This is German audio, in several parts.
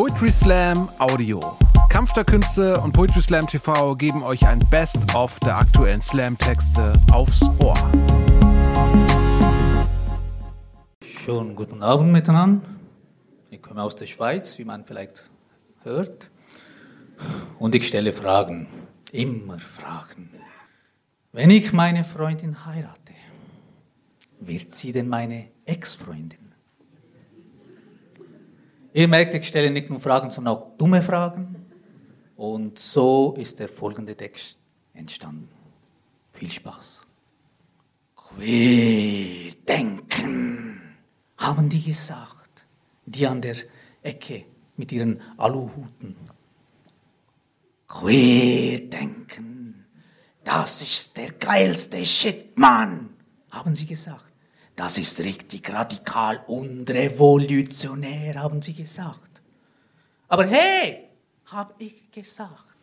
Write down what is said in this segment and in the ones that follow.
Poetry Slam Audio. Kampf der Künste und Poetry Slam TV geben euch ein Best-of der aktuellen Slam-Texte aufs Ohr. Schönen guten Abend miteinander. Ich komme aus der Schweiz, wie man vielleicht hört. Und ich stelle Fragen, immer Fragen. Wenn ich meine Freundin heirate, wird sie denn meine Ex-Freundin? Ihr merkt, ich stelle nicht nur Fragen, sondern auch dumme Fragen. Und so ist der folgende Text entstanden. Viel Spaß. Querdenken, haben die gesagt, die an der Ecke mit ihren Aluhuten. Querdenken, das ist der geilste Shit, Mann, haben sie gesagt. Das ist richtig radikal und revolutionär, haben sie gesagt. Aber hey, habe ich gesagt,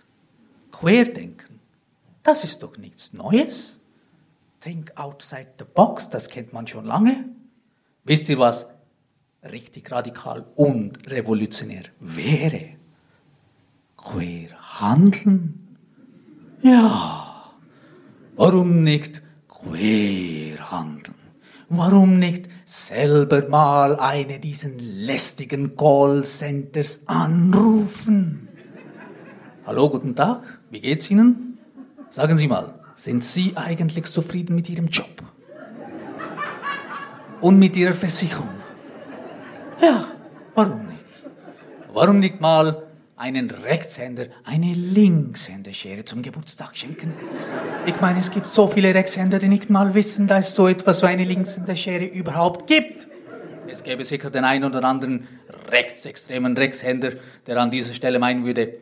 Querdenken, das ist doch nichts Neues. Think outside the box, das kennt man schon lange. Wisst ihr, was richtig radikal und revolutionär wäre? Queer handeln? Ja, warum nicht queer handeln? Warum nicht selber mal eine diesen lästigen Callcenters anrufen? Hallo, guten Tag, wie geht's Ihnen? Sagen Sie mal, sind Sie eigentlich zufrieden mit Ihrem Job? Und mit Ihrer Versicherung? Ja, warum nicht? Warum nicht mal einen Rechtshänder eine Linkshänderschere zum Geburtstag schenken. Ich meine, es gibt so viele Rechtshänder, die nicht mal wissen, dass es so etwas wie eine Linkshänderschere überhaupt gibt. Es gäbe sicher den einen oder anderen rechtsextremen Rechtshänder, der an dieser Stelle meinen würde,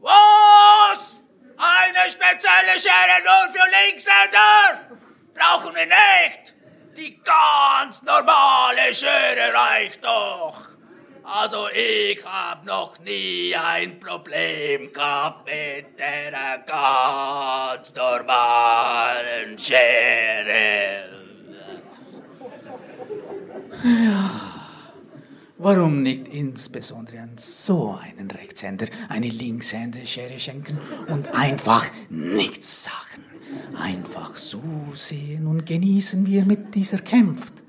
was? Eine spezielle Schere nur für Linkshänder? Brauchen wir nicht. Die ganz normale Schere reicht doch. Also ich hab noch nie ein Problem gehabt mit der ganz normalen Schere. Ja, warum nicht insbesondere an so einen Rechtshänder eine Linkshänder-Schere schenken und einfach nichts sagen? Einfach zusehen und genießen, wie er mit dieser kämpft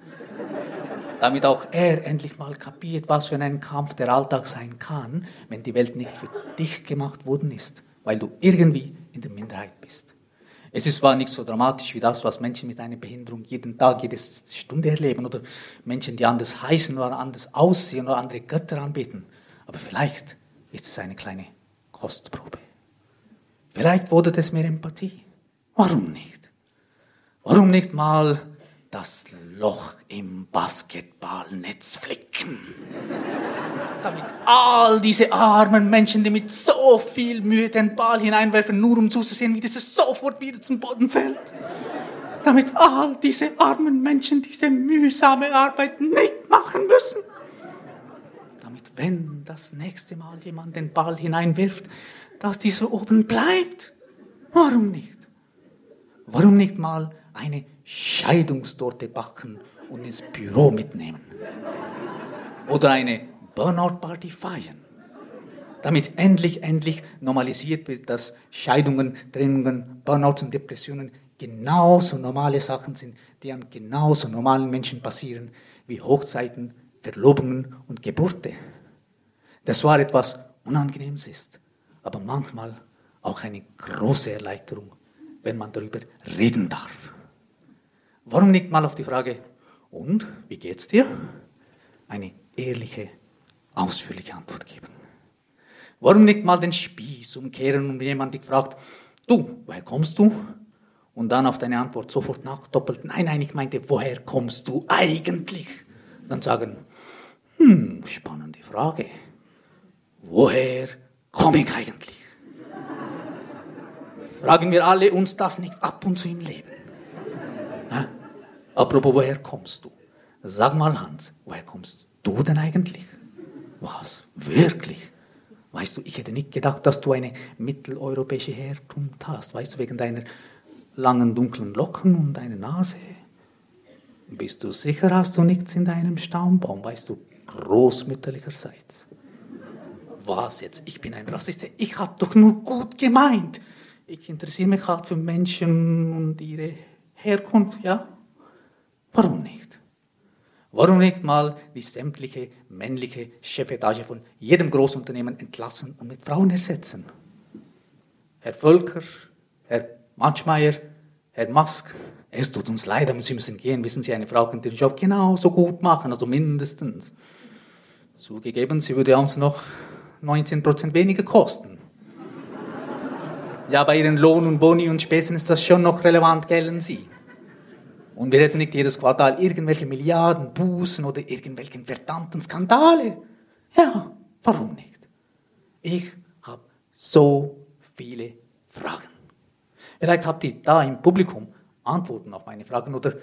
damit auch er endlich mal kapiert, was für ein Kampf der Alltag sein kann, wenn die Welt nicht für dich gemacht worden ist, weil du irgendwie in der Minderheit bist. Es ist zwar nicht so dramatisch wie das, was Menschen mit einer Behinderung jeden Tag, jede Stunde erleben oder Menschen, die anders heißen oder anders aussehen oder andere Götter anbeten, aber vielleicht ist es eine kleine Kostprobe. Vielleicht wurde es mehr Empathie. Warum nicht? Warum nicht mal das Loch im Basketballnetz flicken. Damit all diese armen Menschen, die mit so viel Mühe den Ball hineinwerfen, nur um zuzusehen, wie dieser sofort wieder zum Boden fällt. Damit all diese armen Menschen diese mühsame Arbeit nicht machen müssen. Damit, wenn das nächste Mal jemand den Ball hineinwirft, dass dieser oben bleibt. Warum nicht? Warum nicht mal eine Scheidungstorte backen und ins Büro mitnehmen. Oder eine Burnout-Party feiern. Damit endlich, endlich normalisiert wird, dass Scheidungen, Trennungen, Burnouts und Depressionen genauso normale Sachen sind, die an genauso normalen Menschen passieren, wie Hochzeiten, Verlobungen und Geburte. Das war etwas Unangenehmes ist, aber manchmal auch eine große Erleichterung, wenn man darüber reden darf. Warum nicht mal auf die Frage, und wie geht's dir? Eine ehrliche, ausführliche Antwort geben. Warum nicht mal den Spieß umkehren und jemand dich fragt, du, woher kommst du? Und dann auf deine Antwort sofort nachdoppelt, nein, nein, ich meinte, woher kommst du eigentlich? Dann sagen, hm, spannende Frage. Woher komme ich eigentlich? Fragen wir alle uns das nicht ab und zu im Leben? Apropos, woher kommst du? Sag mal, Hans, woher kommst du denn eigentlich? Was? Wirklich? Weißt du, ich hätte nicht gedacht, dass du eine mitteleuropäische Herkunft hast. Weißt du, wegen deiner langen dunklen Locken und deiner Nase? Bist du sicher, hast du nichts in deinem Stammbaum? Weißt du, großmütterlicherseits? was jetzt? Ich bin ein Rassist. Ich habe doch nur gut gemeint. Ich interessiere mich halt für Menschen und ihre Herkunft, ja? Warum nicht? Warum nicht mal die sämtliche männliche Chefetage von jedem Großunternehmen entlassen und mit Frauen ersetzen? Herr Völker, Herr Matschmeier, Herr Mask, es tut uns leid, aber Sie müssen gehen. Wissen Sie, eine Frau könnte den Job genauso gut machen, also mindestens. Zugegeben, sie würde uns noch 19% weniger kosten. Ja, bei Ihren Lohn und Boni und Spesen ist das schon noch relevant, gelten Sie. Und wir hätten nicht jedes Quartal irgendwelche Milliarden Bußen oder irgendwelchen verdammten Skandale. Ja, warum nicht? Ich habe so viele Fragen. Vielleicht habt ihr da im Publikum Antworten auf meine Fragen oder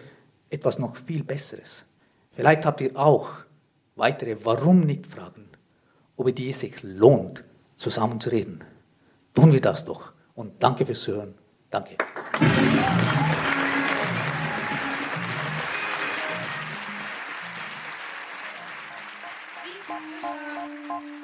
etwas noch viel Besseres. Vielleicht habt ihr auch weitere Warum nicht Fragen, über die es sich lohnt, zusammen zu reden. Tun wir das doch. Und danke fürs Hören. Danke.